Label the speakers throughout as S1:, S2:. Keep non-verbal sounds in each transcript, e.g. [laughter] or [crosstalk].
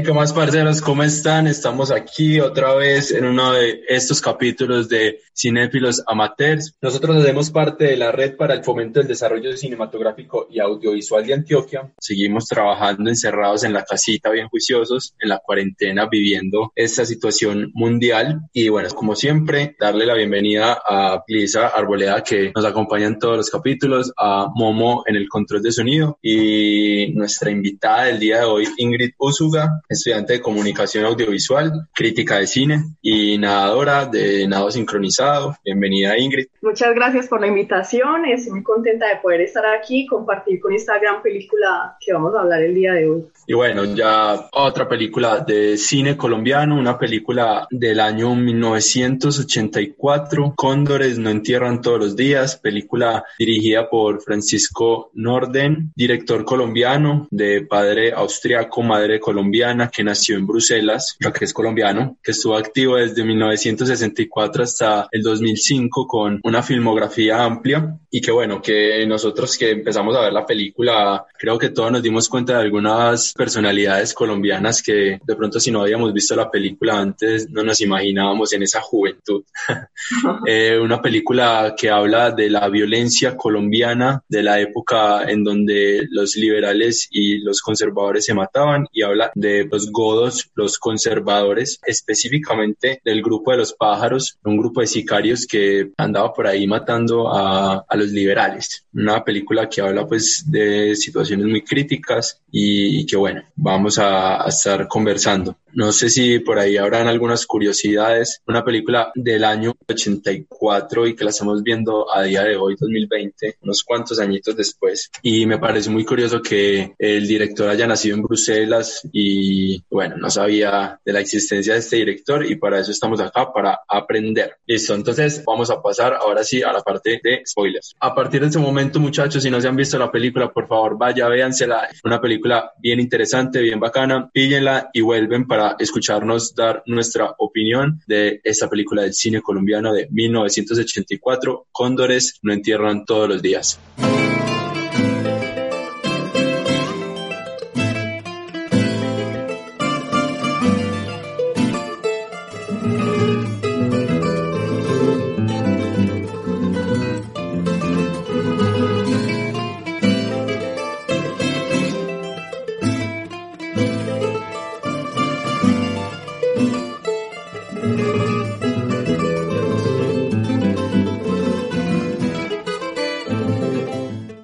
S1: Hey, ¿qué más, parceros? ¿Cómo están? Estamos aquí otra vez en uno de estos capítulos de Cinéfilos Amateurs. Nosotros hacemos parte de la Red para el Fomento del Desarrollo Cinematográfico y Audiovisual de Antioquia. Seguimos trabajando encerrados en la casita, bien juiciosos, en la cuarentena, viviendo esta situación mundial. Y bueno, como siempre, darle la bienvenida a Lisa Arboleda, que nos acompaña en todos los capítulos, a Momo en el control de sonido y nuestra invitada del día de hoy, Ingrid Usuga estudiante de comunicación audiovisual, crítica de cine y nadadora de nado sincronizado. Bienvenida Ingrid.
S2: Muchas gracias por la invitación, estoy muy contenta de poder estar aquí, compartir con esta gran película que vamos a hablar el día de hoy.
S1: Y bueno, ya otra película de cine colombiano, una película del año 1984, Cóndores no entierran todos los días, película dirigida por Francisco Norden, director colombiano de padre austriaco, madre colombiana que nació en Bruselas, que es colombiano, que estuvo activo desde 1964 hasta el 2005 con una filmografía amplia y que bueno, que nosotros que empezamos a ver la película, creo que todos nos dimos cuenta de algunas personalidades colombianas que de pronto si no habíamos visto la película antes no nos imaginábamos en esa juventud. [laughs] eh, una película que habla de la violencia colombiana de la época en donde los liberales y los conservadores se mataban y habla de los godos, los conservadores, específicamente del grupo de los pájaros, un grupo de sicarios que andaba por ahí matando a, a los liberales. Una película que habla pues de situaciones muy críticas y, que bueno, vamos a, a estar conversando. No sé si por ahí habrán algunas curiosidades. Una película del año 84 y que la estamos viendo a día de hoy, 2020, unos cuantos añitos después. Y me parece muy curioso que el director haya nacido en Bruselas y bueno, no sabía de la existencia de este director y para eso estamos acá, para aprender. Listo, entonces vamos a pasar ahora sí a la parte de spoilers. A partir de este momento, muchachos, si no se han visto la película, por favor, vaya, véansela. Una película bien interesante, bien bacana, píllenla y vuelven para escucharnos dar nuestra opinión de esta película del cine colombiano de 1984, Cóndores no entierran todos los días.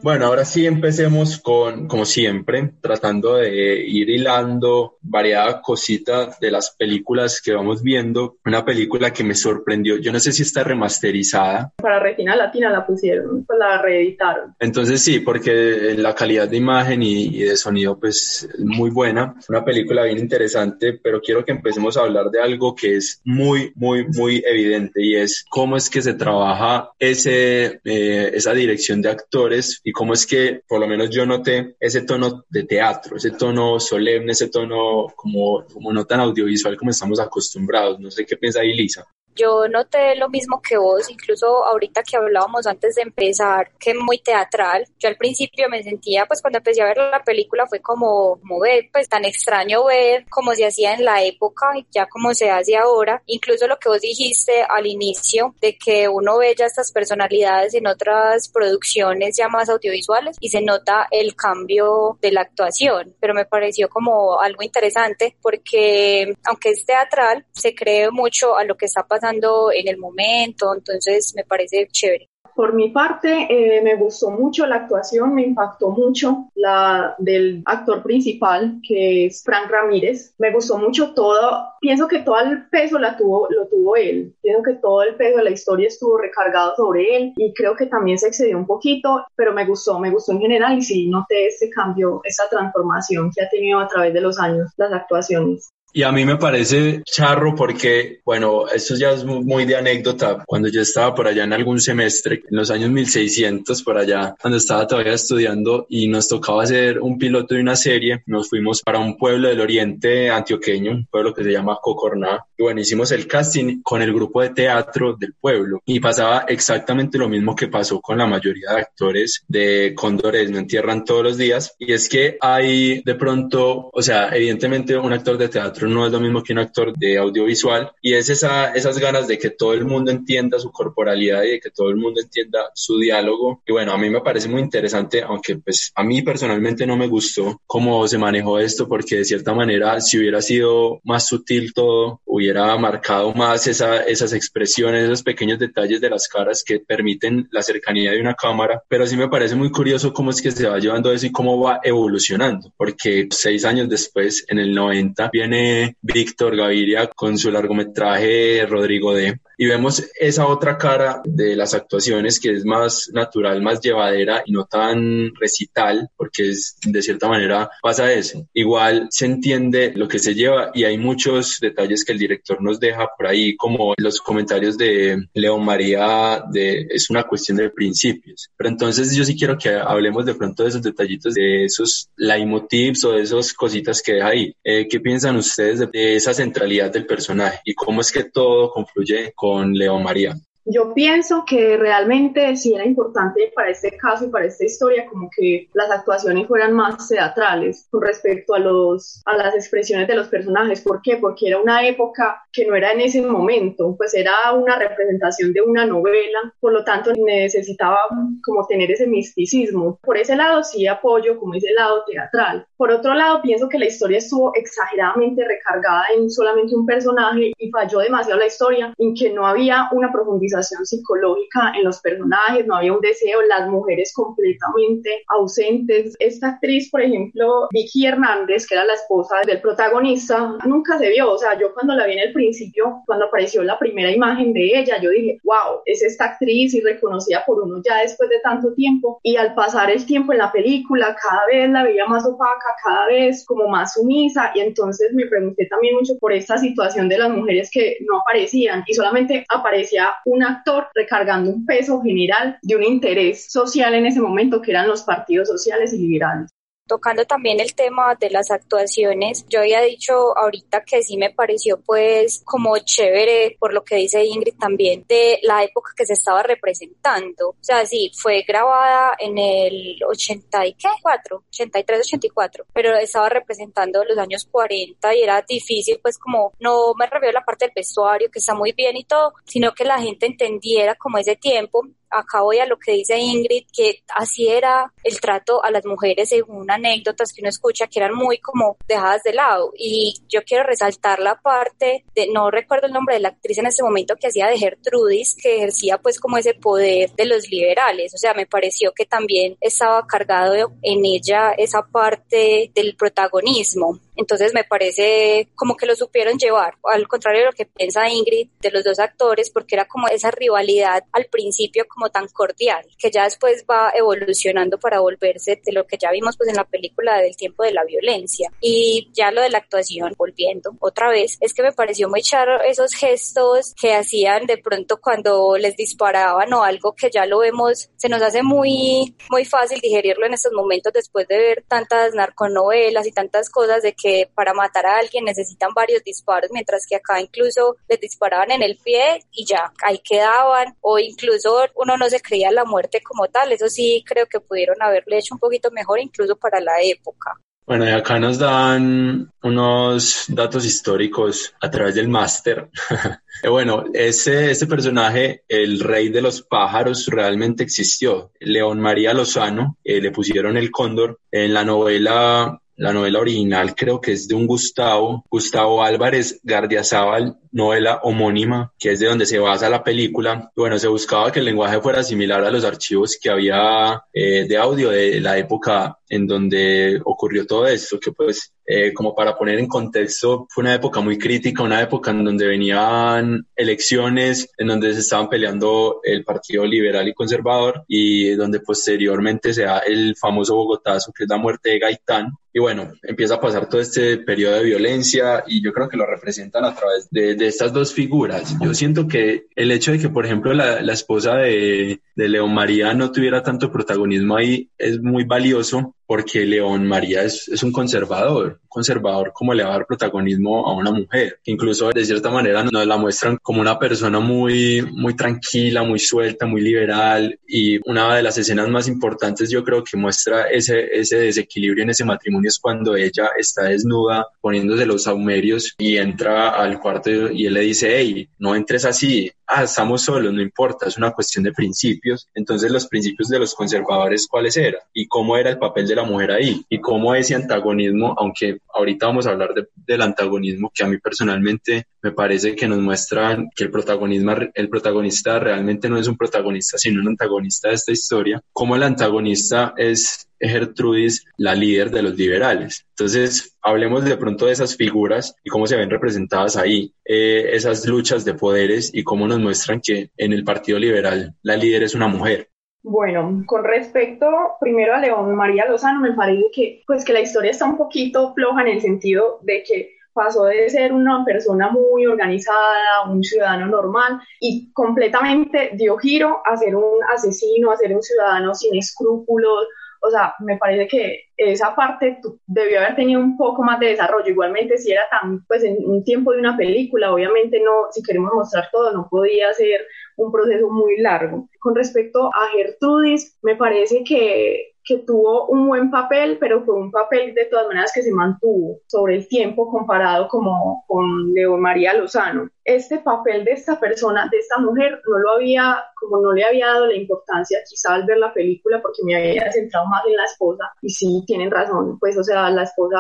S1: Bueno, ahora sí empecemos con, como siempre, tratando de ir hilando variada cosita de las películas que vamos viendo. Una película que me sorprendió, yo no sé si está remasterizada.
S2: Para Retina Latina la pusieron, pues la reeditaron.
S1: Entonces sí, porque la calidad de imagen y, de sonido pues es muy buena. Una película bien interesante, pero quiero que empecemos a hablar de algo que es muy, muy, muy evidente y es cómo es que se trabaja ese, eh, esa dirección de actores y cómo es que, por lo menos yo noté ese tono de teatro, ese tono solemne, ese tono como, como no tan audiovisual como estamos acostumbrados. No sé qué piensa ahí, Lisa.
S3: Yo noté lo mismo que vos, incluso ahorita que hablábamos antes de empezar, que muy teatral. Yo al principio me sentía, pues cuando empecé a ver la película fue como, como ver, pues tan extraño ver cómo se hacía en la época y ya como se hace ahora. Incluso lo que vos dijiste al inicio, de que uno ve ya estas personalidades en otras producciones ya más audiovisuales y se nota el cambio de la actuación, pero me pareció como algo interesante porque aunque es teatral, se cree mucho a lo que está pasando en el momento, entonces me parece chévere.
S2: Por mi parte, eh, me gustó mucho la actuación, me impactó mucho la del actor principal, que es Frank Ramírez. Me gustó mucho todo. Pienso que todo el peso la tuvo, lo tuvo él. Pienso que todo el peso de la historia estuvo recargado sobre él y creo que también se excedió un poquito, pero me gustó, me gustó en general y sí noté este cambio, esta transformación que ha tenido a través de los años las actuaciones.
S1: Y a mí me parece charro porque, bueno, esto ya es muy de anécdota. Cuando yo estaba por allá en algún semestre, en los años 1600, por allá, cuando estaba todavía estudiando y nos tocaba hacer un piloto de una serie, nos fuimos para un pueblo del oriente antioqueño, un pueblo que se llama Cocorná. Y bueno, hicimos el casting con el grupo de teatro del pueblo y pasaba exactamente lo mismo que pasó con la mayoría de actores de Cóndores No Entierran todos los días. Y es que hay de pronto, o sea, evidentemente un actor de teatro no es lo mismo que un actor de audiovisual y es esa, esas ganas de que todo el mundo entienda su corporalidad y de que todo el mundo entienda su diálogo. Y bueno, a mí me parece muy interesante, aunque pues a mí personalmente no me gustó cómo se manejó esto porque de cierta manera si hubiera sido más sutil todo, hubiera marcado más esa, esas expresiones, esos pequeños detalles de las caras que permiten la cercanía de una cámara. Pero sí me parece muy curioso cómo es que se va llevando eso y cómo va evolucionando, porque seis años después, en el 90, viene Víctor Gaviria con su largometraje Rodrigo D y vemos esa otra cara de las actuaciones que es más natural, más llevadera y no tan recital, porque es, de cierta manera pasa eso. Igual se entiende lo que se lleva y hay muchos detalles que el director nos deja por ahí, como los comentarios de León María, de es una cuestión de principios. Pero entonces yo sí quiero que hablemos de pronto de esos detallitos, de esos leitmotivs o de esas cositas que deja ahí. Eh, ¿Qué piensan ustedes de, de esa centralidad del personaje y cómo es que todo confluye con con Leo María.
S2: Yo pienso que realmente sí era importante para este caso y para esta historia como que las actuaciones fueran más teatrales con respecto a, los, a las expresiones de los personajes. ¿Por qué? Porque era una época que no era en ese momento, pues era una representación de una novela, por lo tanto necesitaba como tener ese misticismo. Por ese lado sí apoyo como ese lado teatral. Por otro lado, pienso que la historia estuvo exageradamente recargada en solamente un personaje y falló demasiado la historia en que no había una profundización psicológica en los personajes, no había un deseo, las mujeres completamente ausentes. Esta actriz, por ejemplo, Vicky Hernández, que era la esposa del protagonista, nunca se vio. O sea, yo cuando la vi en el principio, cuando apareció la primera imagen de ella, yo dije, wow, es esta actriz y reconocida por uno ya después de tanto tiempo. Y al pasar el tiempo en la película, cada vez la veía más opaca, cada vez como más sumisa. Y entonces me pregunté también mucho por esta situación de las mujeres que no aparecían y solamente aparecía una actor recargando un peso general de un interés social en ese momento que eran los partidos sociales y liberales
S3: tocando también el tema de las actuaciones, yo había dicho ahorita que sí me pareció pues como chévere por lo que dice Ingrid también de la época que se estaba representando. O sea, sí, fue grabada en el 84, 83, 84, pero estaba representando los años 40 y era difícil pues como no me refiero la parte del vestuario que está muy bien y todo, sino que la gente entendiera como ese tiempo acá voy a lo que dice Ingrid, que así era el trato a las mujeres según anécdotas que uno escucha que eran muy como dejadas de lado. Y yo quiero resaltar la parte de, no recuerdo el nombre de la actriz en este momento que hacía de Gertrudis, que ejercía pues como ese poder de los liberales. O sea, me pareció que también estaba cargado en ella esa parte del protagonismo. Entonces me parece como que lo supieron llevar, al contrario de lo que piensa Ingrid de los dos actores, porque era como esa rivalidad al principio como tan cordial, que ya después va evolucionando para volverse de lo que ya vimos pues en la película del tiempo de la violencia. Y ya lo de la actuación, volviendo otra vez, es que me pareció muy charro esos gestos que hacían de pronto cuando les disparaban o algo que ya lo vemos, se nos hace muy, muy fácil digerirlo en estos momentos después de ver tantas narconovelas y tantas cosas de que para matar a alguien necesitan varios disparos, mientras que acá incluso les disparaban en el pie y ya ahí quedaban, o incluso uno no se creía la muerte como tal, eso sí creo que pudieron haberle hecho un poquito mejor incluso para la época.
S1: Bueno, y acá nos dan unos datos históricos a través del máster. [laughs] Eh, bueno, ese, ese personaje, el rey de los pájaros, realmente existió. León María Lozano, eh, le pusieron el cóndor. En la novela la novela original creo que es de un Gustavo, Gustavo Álvarez Gardiazabal, novela homónima, que es de donde se basa la película. Bueno, se buscaba que el lenguaje fuera similar a los archivos que había eh, de audio de la época en donde ocurrió todo esto, que pues eh, como para poner en contexto, fue una época muy crítica, una época en donde venían elecciones, en donde se estaban peleando el Partido Liberal y Conservador y donde posteriormente se da el famoso Bogotazo, que es la muerte de Gaitán, y bueno, empieza a pasar todo este periodo de violencia y yo creo que lo representan a través de, de estas dos figuras. Yo siento que el hecho de que, por ejemplo, la, la esposa de, de León María no tuviera tanto protagonismo ahí es muy valioso porque León María es, es, un conservador, conservador como le va a dar protagonismo a una mujer, incluso de cierta manera nos la muestran como una persona muy, muy tranquila, muy suelta, muy liberal y una de las escenas más importantes yo creo que muestra ese, ese desequilibrio en ese matrimonio es cuando ella está desnuda poniéndose los saumerios y entra al cuarto y él le dice, hey, no entres así, ah, estamos solos, no importa, es una cuestión de principios. Entonces los principios de los conservadores, ¿cuáles eran? Y cómo era el papel de la mujer ahí y cómo ese antagonismo, aunque ahorita vamos a hablar de, del antagonismo que a mí personalmente me parece que nos muestran que el protagonismo, el protagonista realmente no es un protagonista, sino un antagonista de esta historia, como el antagonista es Gertrudis, la líder de los liberales. Entonces, hablemos de pronto de esas figuras y cómo se ven representadas ahí, eh, esas luchas de poderes y cómo nos muestran que en el Partido Liberal la líder es una mujer.
S2: Bueno, con respecto primero a León María Lozano, me parece que, pues, que la historia está un poquito floja en el sentido de que pasó de ser una persona muy organizada, un ciudadano normal, y completamente dio giro a ser un asesino, a ser un ciudadano sin escrúpulos. O sea, me parece que esa parte debió haber tenido un poco más de desarrollo. Igualmente, si era tan, pues en un tiempo de una película, obviamente no, si queremos mostrar todo, no podía ser un proceso muy largo. Con respecto a Gertrudis, me parece que que tuvo un buen papel, pero fue un papel de todas maneras que se mantuvo sobre el tiempo comparado como con Leo María Lozano. Este papel de esta persona, de esta mujer, no lo había, como no le había dado la importancia quizá al ver la película porque me había centrado más en la esposa y sí, tienen razón, pues o sea, la esposa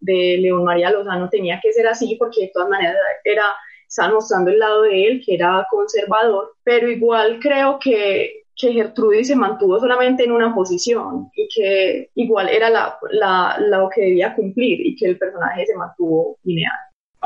S2: de León María Lozano tenía que ser así porque de todas maneras era estaba mostrando el lado de él, que era conservador, pero igual creo que que Gertrudis se mantuvo solamente en una posición y que igual era la, la, lo que debía cumplir y que el personaje se mantuvo lineal.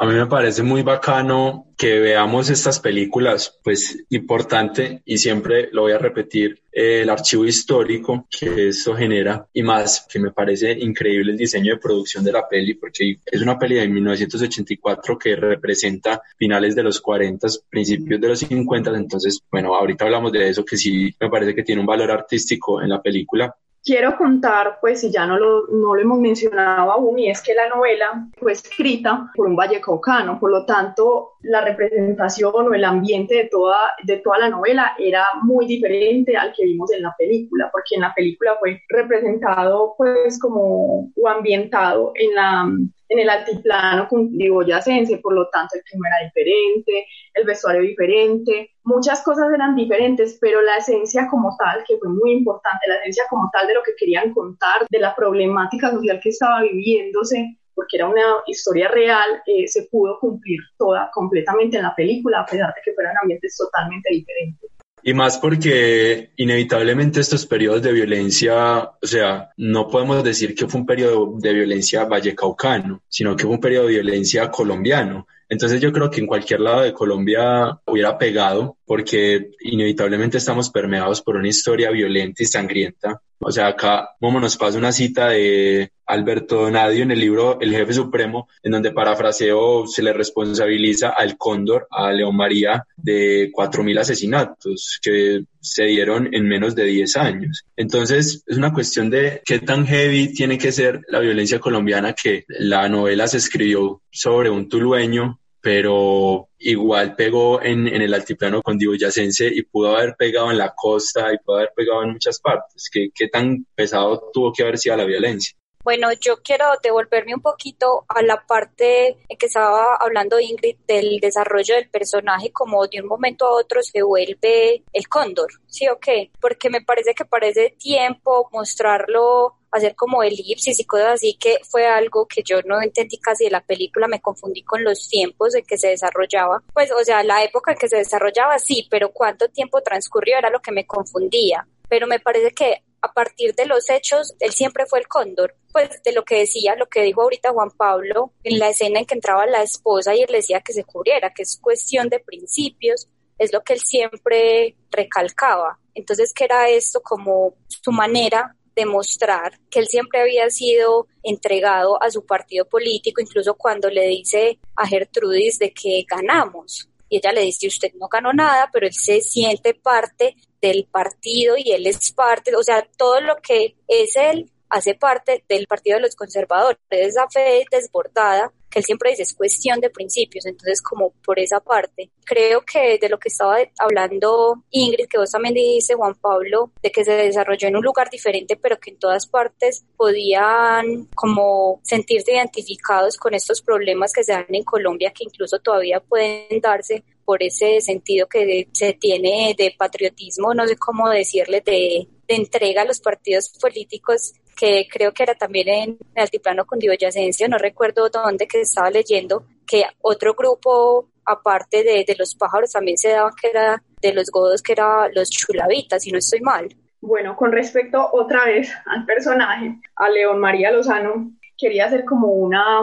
S1: A mí me parece muy bacano que veamos estas películas, pues importante y siempre lo voy a repetir, el archivo histórico que esto genera y más que me parece increíble el diseño de producción de la peli porque es una peli de 1984 que representa finales de los 40, principios de los 50, entonces bueno, ahorita hablamos de eso que sí me parece que tiene un valor artístico en la película
S2: quiero contar, pues si ya no lo, no lo hemos mencionado aún, y es que la novela fue escrita por un vallecaucano, por lo tanto la representación o el ambiente de toda, de toda la novela era muy diferente al que vimos en la película, porque en la película fue representado pues como o ambientado en la en el altiplano cundiboyacense, por lo tanto el clima era diferente, el vestuario diferente, muchas cosas eran diferentes, pero la esencia como tal, que fue muy importante, la esencia como tal de lo que querían contar, de la problemática social que estaba viviéndose, porque era una historia real, eh, se pudo cumplir toda completamente en la película, a pesar de que fueran ambientes totalmente diferentes.
S1: Y más porque inevitablemente estos periodos de violencia, o sea, no podemos decir que fue un periodo de violencia vallecaucano, sino que fue un periodo de violencia colombiano. Entonces yo creo que en cualquier lado de Colombia hubiera pegado porque inevitablemente estamos permeados por una historia violenta y sangrienta. O sea, acá Momo nos pasa una cita de Alberto Donadio en el libro El Jefe Supremo, en donde parafraseo se le responsabiliza al Cóndor, a León María, de 4.000 asesinatos que se dieron en menos de 10 años. Entonces, es una cuestión de qué tan heavy tiene que ser la violencia colombiana que la novela se escribió sobre un tulueño pero igual pegó en, en el altiplano condiboyacense y pudo haber pegado en la costa y pudo haber pegado en muchas partes. ¿Qué, qué tan pesado tuvo que haber sido la violencia?
S3: Bueno, yo quiero devolverme un poquito a la parte en que estaba hablando Ingrid del desarrollo del personaje, como de un momento a otro se vuelve el cóndor, ¿sí o qué? Porque me parece que parece tiempo mostrarlo hacer como elipsis y cosas así, que fue algo que yo no entendí casi de la película, me confundí con los tiempos en que se desarrollaba. Pues, o sea, la época en que se desarrollaba, sí, pero cuánto tiempo transcurrió era lo que me confundía. Pero me parece que a partir de los hechos, él siempre fue el cóndor. Pues de lo que decía, lo que dijo ahorita Juan Pablo, en la escena en que entraba la esposa y él decía que se cubriera, que es cuestión de principios, es lo que él siempre recalcaba. Entonces, que era esto como su manera de mostrar que él siempre había sido entregado a su partido político, incluso cuando le dice a Gertrudis de que ganamos. Y ella le dice, usted no ganó nada, pero él se siente parte del partido y él es parte, o sea, todo lo que es él hace parte del Partido de los Conservadores, esa fe desbordada que él siempre dice es cuestión de principios, entonces como por esa parte, creo que de lo que estaba hablando Ingrid, que vos también dijiste Juan Pablo, de que se desarrolló en un lugar diferente, pero que en todas partes podían como sentirse identificados con estos problemas que se dan en Colombia, que incluso todavía pueden darse por ese sentido que se tiene de patriotismo, no sé cómo decirle, de, de entrega a los partidos políticos que creo que era también en el altiplano cundiboyacense, no recuerdo dónde, que estaba leyendo que otro grupo, aparte de, de los pájaros, también se daba que era de los godos, que era los chulavitas, si no estoy mal.
S2: Bueno, con respecto otra vez al personaje, a León María Lozano, quería hacer como una,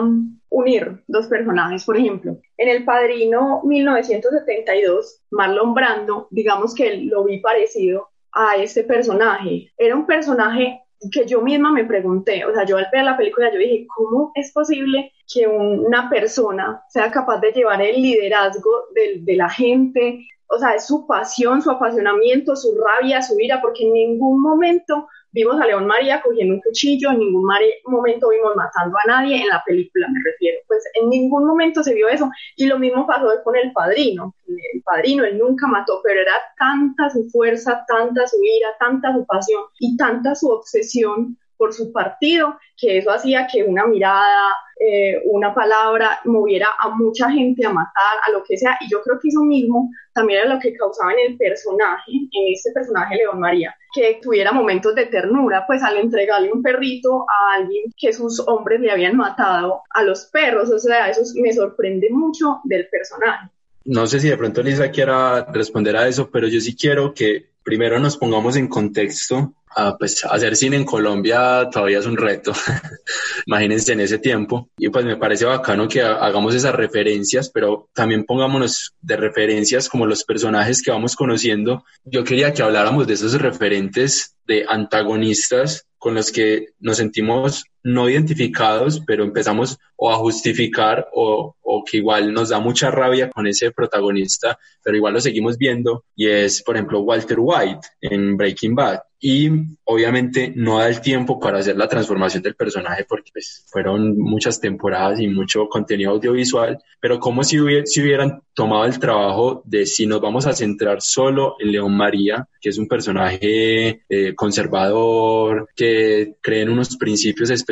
S2: unir dos personajes, por ejemplo. En El Padrino 1972, Marlon Brando, digamos que lo vi parecido a este personaje. Era un personaje que yo misma me pregunté, o sea, yo al ver la película yo dije, ¿cómo es posible que una persona sea capaz de llevar el liderazgo de, de la gente? O sea, es su pasión, su apasionamiento, su rabia, su ira, porque en ningún momento vimos a León María cogiendo un cuchillo, en ningún momento vimos matando a nadie, en la película me refiero, pues en ningún momento se vio eso. Y lo mismo pasó con el padrino, el padrino, él nunca mató, pero era tanta su fuerza, tanta su ira, tanta su pasión y tanta su obsesión por su partido, que eso hacía que una mirada, eh, una palabra moviera a mucha gente a matar, a lo que sea, y yo creo que eso mismo también era lo que causaba en el personaje, en este personaje León María, que tuviera momentos de ternura, pues al entregarle un perrito a alguien que sus hombres le habían matado a los perros, o sea, eso me sorprende mucho del personaje.
S1: No sé si de pronto Lisa quiera responder a eso, pero yo sí quiero que primero nos pongamos en contexto Ah, pues hacer cine en Colombia todavía es un reto, [laughs] imagínense en ese tiempo. Y pues me parece bacano que hagamos esas referencias, pero también pongámonos de referencias como los personajes que vamos conociendo. Yo quería que habláramos de esos referentes de antagonistas con los que nos sentimos no identificados, pero empezamos o a justificar o, que igual nos da mucha rabia con ese protagonista, pero igual lo seguimos viendo y es, por ejemplo, Walter White en Breaking Bad. Y obviamente no da el tiempo para hacer la transformación del personaje porque pues, fueron muchas temporadas y mucho contenido audiovisual, pero como si, si hubieran tomado el trabajo de si nos vamos a centrar solo en León María, que es un personaje eh, conservador, que cree en unos principios específicos,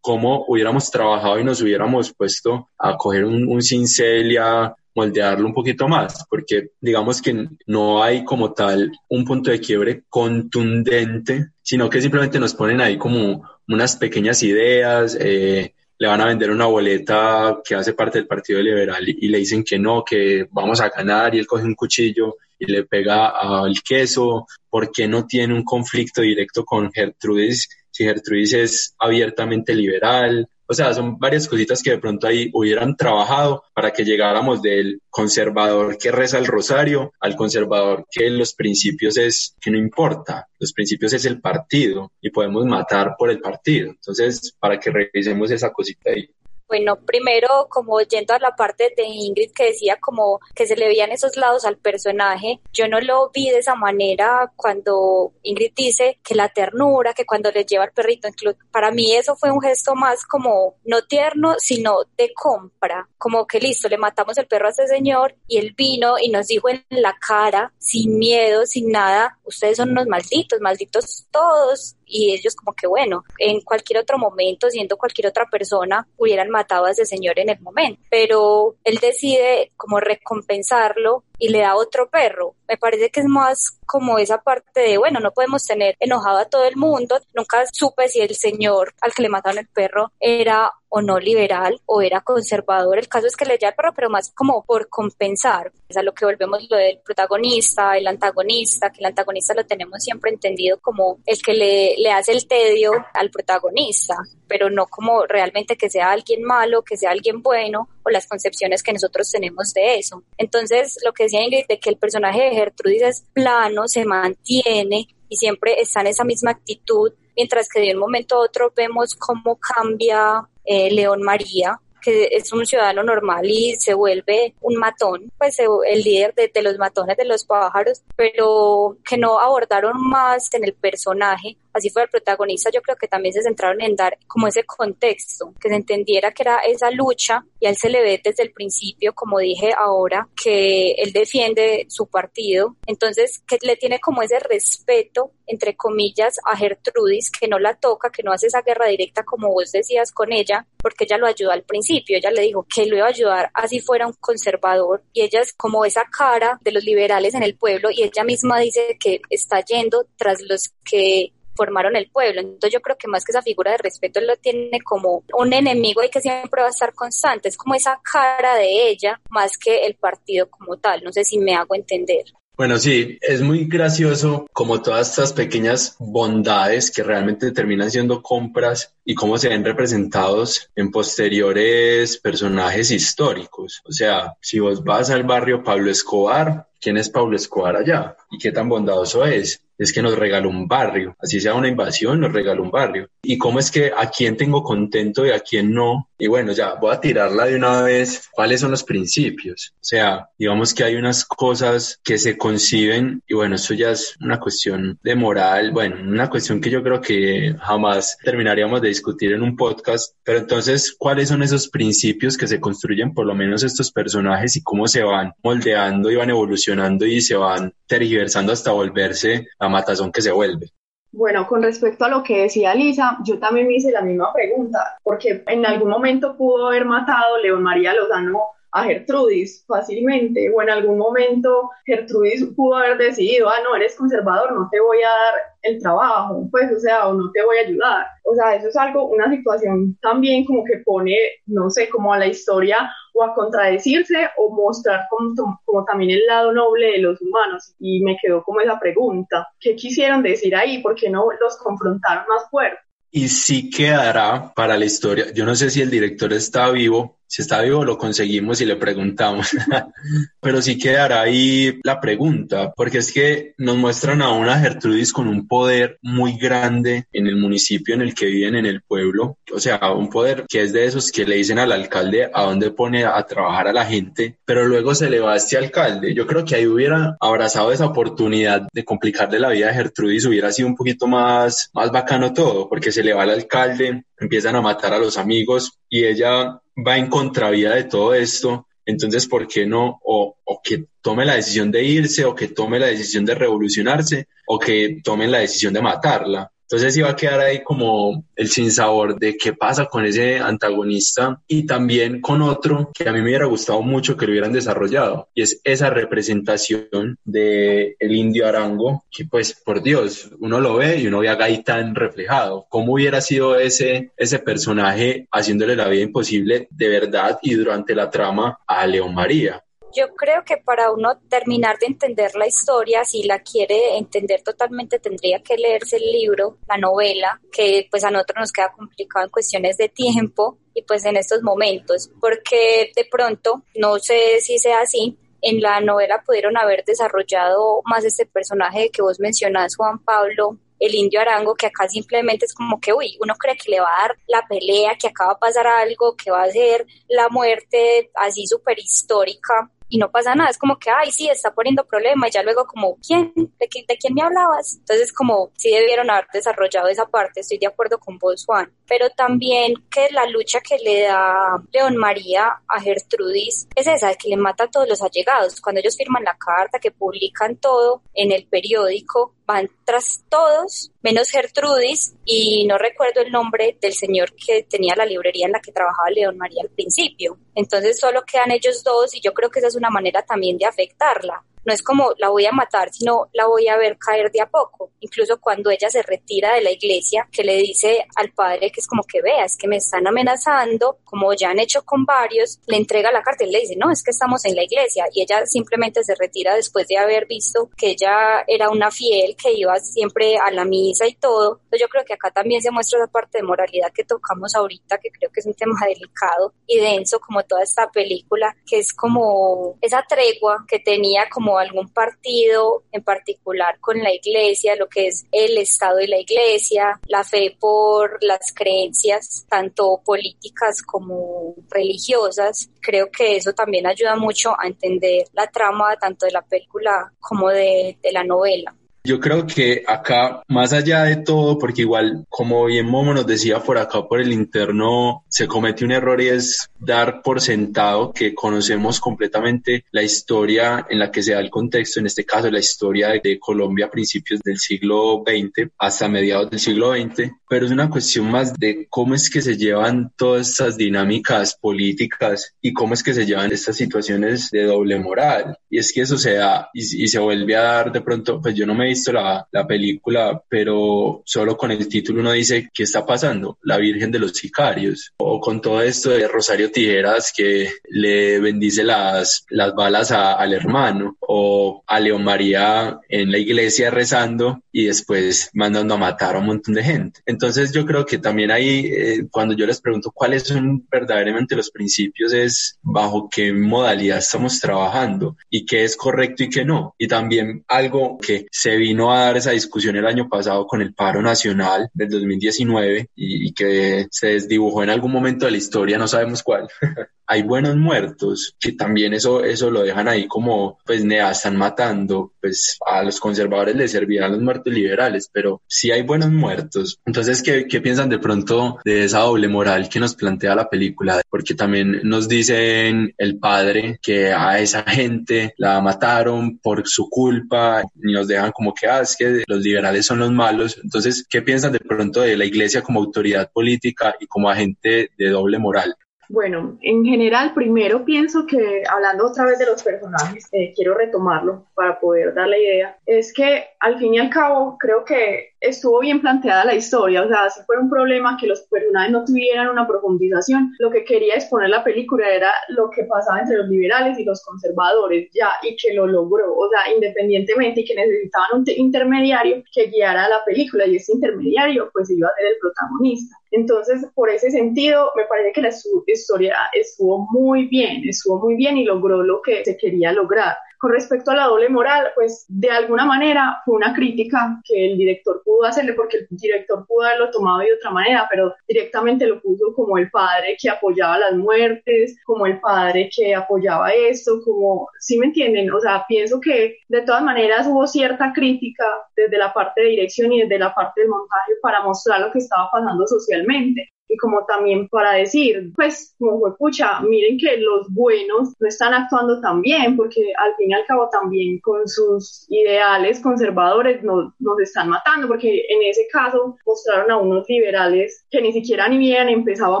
S1: cómo hubiéramos trabajado y nos hubiéramos puesto a coger un, un Cincelia, moldearlo un poquito más, porque digamos que no hay como tal un punto de quiebre contundente, sino que simplemente nos ponen ahí como unas pequeñas ideas, eh, le van a vender una boleta que hace parte del Partido Liberal y, le dicen que no, que vamos a ganar y él coge un cuchillo y le pega al queso, porque no tiene un conflicto directo con Gertrudis, si Gertrudis es abiertamente liberal, o sea, son varias cositas que de pronto ahí hubieran trabajado para que llegáramos del conservador que reza el rosario al conservador que los principios es que no importa, los principios es el partido y podemos matar por el partido. Entonces, para que revisemos esa cosita ahí.
S3: Bueno, primero, como yendo a la parte de Ingrid que decía como que se le veían esos lados al personaje, yo no lo vi de esa manera cuando Ingrid dice que la ternura, que cuando le lleva el perrito, para mí eso fue un gesto más como no tierno, sino de compra, como que listo, le matamos el perro a ese señor y él vino y nos dijo en la cara, sin miedo, sin nada, ustedes son unos malditos, malditos todos, y ellos como que bueno, en cualquier otro momento, siendo cualquier otra persona, hubieran matado a ese señor en el momento, pero él decide como recompensarlo y le da otro perro. Me parece que es más como esa parte de, bueno, no podemos tener enojado a todo el mundo. Nunca supe si el señor al que le mataron el perro era o no liberal o era conservador. El caso es que leía al perro, pero más como por compensar. Es a lo que volvemos lo del protagonista, el antagonista, que el antagonista lo tenemos siempre entendido como el que le, le hace el tedio al protagonista, pero no como realmente que sea alguien malo, que sea alguien bueno o las concepciones que nosotros tenemos de eso. Entonces, lo que decía Ingrid, de que el personaje de Gertrudis es plano, se mantiene y siempre está en esa misma actitud, mientras que de un momento a otro vemos cómo cambia eh, León María, que es un ciudadano normal y se vuelve un matón, pues el líder de, de, los matones de los pájaros, pero que no abordaron más en el personaje así fue el protagonista, yo creo que también se centraron en dar como ese contexto, que se entendiera que era esa lucha y a él se le ve desde el principio, como dije ahora, que él defiende su partido, entonces que le tiene como ese respeto, entre comillas, a Gertrudis, que no la toca, que no hace esa guerra directa como vos decías con ella, porque ella lo ayudó al principio, ella le dijo que lo iba a ayudar así fuera un conservador y ella es como esa cara de los liberales en el pueblo y ella misma dice que está yendo tras los que formaron el pueblo. Entonces yo creo que más que esa figura de respeto, lo tiene como un enemigo y que siempre va a estar constante. Es como esa cara de ella más que el partido como tal. No sé si me hago entender.
S1: Bueno, sí, es muy gracioso como todas estas pequeñas bondades que realmente terminan siendo compras y cómo se ven representados en posteriores personajes históricos. O sea, si vos vas al barrio Pablo Escobar, ¿quién es Pablo Escobar allá? ¿Y qué tan bondadoso es? es que nos regaló un barrio, así sea una invasión, nos regaló un barrio. Y cómo es que a quién tengo contento y a quién no. Y bueno, ya voy a tirarla de una vez. ¿Cuáles son los principios? O sea, digamos que hay unas cosas que se conciben y bueno, eso ya es una cuestión de moral, bueno, una cuestión que yo creo que jamás terminaríamos de discutir en un podcast. Pero entonces, ¿cuáles son esos principios que se construyen por lo menos estos personajes y cómo se van moldeando y van evolucionando y se van tergiversando hasta volverse a matazón que se vuelve.
S2: Bueno, con respecto a lo que decía Lisa, yo también me hice la misma pregunta, porque en algún momento pudo haber matado León María Lozano a Gertrudis fácilmente, o en algún momento Gertrudis pudo haber decidido, ah, no, eres conservador, no te voy a dar el trabajo, pues, o sea, o no te voy a ayudar. O sea, eso es algo, una situación también como que pone, no sé, como a la historia o a contradecirse o mostrar como, como también el lado noble de los humanos. Y me quedó como esa pregunta, ¿qué quisieron decir ahí? ¿Por qué no los confrontaron más fuerte?
S1: Y sí quedará para la historia. Yo no sé si el director está vivo, si está vivo lo conseguimos y le preguntamos. [laughs] Pero sí quedará ahí la pregunta, porque es que nos muestran a una Gertrudis con un poder muy grande en el municipio en el que viven, en el pueblo. O sea, un poder que es de esos que le dicen al alcalde a dónde pone a trabajar a la gente, pero luego se le va a este alcalde. Yo creo que ahí hubiera abrazado esa oportunidad de complicarle la vida a Gertrudis, hubiera sido un poquito más, más bacano todo, porque se le va al alcalde, empiezan a matar a los amigos y ella va en contravía de todo esto, entonces, ¿por qué no? O, o, que tome la decisión de irse, o que tome la decisión de revolucionarse, o que tome la decisión de matarla. Entonces iba a quedar ahí como el sinsabor de qué pasa con ese antagonista y también con otro que a mí me hubiera gustado mucho que lo hubieran desarrollado y es esa representación de el indio Arango que pues por Dios uno lo ve y uno ve a Gaitán reflejado. ¿Cómo hubiera sido ese, ese personaje haciéndole la vida imposible de verdad y durante la trama a León María?
S3: Yo creo que para uno terminar de entender la historia, si la quiere entender totalmente, tendría que leerse el libro, la novela, que pues a nosotros nos queda complicado en cuestiones de tiempo y pues en estos momentos, porque de pronto, no sé si sea así, en la novela pudieron haber desarrollado más este personaje que vos mencionás, Juan Pablo, el indio Arango, que acá simplemente es como que, uy, uno cree que le va a dar la pelea, que acaba de pasar algo, que va a ser la muerte así súper histórica, y no pasa nada, es como que, ay, sí, está poniendo problema y ya luego como, ¿quién? ¿De, qué, ¿De quién me hablabas? Entonces como, sí debieron haber desarrollado esa parte, estoy de acuerdo con vos, pero también que la lucha que le da León María a Gertrudis es esa, que le mata a todos los allegados, cuando ellos firman la carta, que publican todo en el periódico, van tras todos, menos Gertrudis, y no recuerdo el nombre del señor que tenía la librería en la que trabajaba León María al principio. Entonces solo quedan ellos dos y yo creo que esa es una manera también de afectarla. No es como la voy a matar, sino la voy a ver caer de a poco. Incluso cuando ella se retira de la iglesia, que le dice al padre que es como que vea, es que me están amenazando, como ya han hecho con varios, le entrega la carta y le dice, no, es que estamos en la iglesia. Y ella simplemente se retira después de haber visto que ella era una fiel, que iba siempre a la misa y todo. Entonces yo creo que acá también se muestra esa parte de moralidad que tocamos ahorita, que creo que es un tema delicado y denso como toda esta película, que es como esa tregua que tenía como algún partido en particular con la iglesia, lo que es el Estado y la iglesia, la fe por las creencias, tanto políticas como religiosas. Creo que eso también ayuda mucho a entender la trama tanto de la película como de, de la novela.
S1: Yo creo que acá, más allá de todo, porque igual, como bien Momo nos decía por acá por el interno, se comete un error y es dar por sentado que conocemos completamente la historia en la que se da el contexto, en este caso la historia de, Colombia a principios del siglo XX hasta mediados del siglo XX, pero es una cuestión más de cómo es que se llevan todas estas dinámicas políticas y cómo es que se llevan estas situaciones de doble moral. Y es que eso se da y, y se vuelve a dar de pronto, pues yo no me visto la, la película, pero solo con el título uno dice, ¿qué está pasando? La Virgen de los Sicarios. O con todo esto de Rosario Tijeras que le bendice las, las balas al hermano. O a León María en la iglesia rezando y después mandando a matar a un montón de gente. Entonces yo creo que también ahí, eh, cuando yo les pregunto cuáles son verdaderamente los principios, es bajo qué modalidad estamos trabajando y qué es correcto y qué no. Y también algo que se vino a dar esa discusión el año pasado con el paro nacional del 2019 y, y que se desdibujó en algún momento de la historia, no sabemos cuál. [laughs] hay buenos muertos, que también eso, eso lo dejan ahí como, pues, nea, están matando, pues a los conservadores les servirán los muertos liberales, pero sí hay buenos muertos. Entonces, ¿qué, qué piensan de pronto de esa doble moral que nos plantea la película? Porque también nos dicen el padre que a esa gente la mataron por su culpa y nos dejan como que, ah, es que los liberales son los malos. Entonces, ¿qué piensan de pronto de la iglesia como autoridad política y como agente de doble moral?
S2: Bueno, en general, primero pienso que, hablando otra vez de los personajes, eh, quiero retomarlo para poder dar la idea, es que al fin y al cabo creo que estuvo bien planteada la historia, o sea, si fuera un problema que los personajes no tuvieran una profundización, lo que quería exponer la película era lo que pasaba entre los liberales y los conservadores, ya, y que lo logró, o sea, independientemente y que necesitaban un intermediario que guiara la película, y ese intermediario pues iba a ser el protagonista. Entonces, por ese sentido, me parece que la historia estuvo muy bien, estuvo muy bien y logró lo que se quería lograr. Con respecto a la doble moral, pues de alguna manera fue una crítica que el director pudo hacerle porque el director pudo haberlo tomado de otra manera, pero directamente lo puso como el padre que apoyaba las muertes, como el padre que apoyaba esto, como, ¿sí me entienden? O sea, pienso que de todas maneras hubo cierta crítica desde la parte de dirección y desde la parte del montaje para mostrar lo que estaba pasando socialmente y como también para decir, pues, como fue pucha, miren que los buenos no están actuando tan bien, porque al fin y al cabo también con sus ideales conservadores nos, nos están matando, porque en ese caso mostraron a unos liberales que ni siquiera ni bien empezado a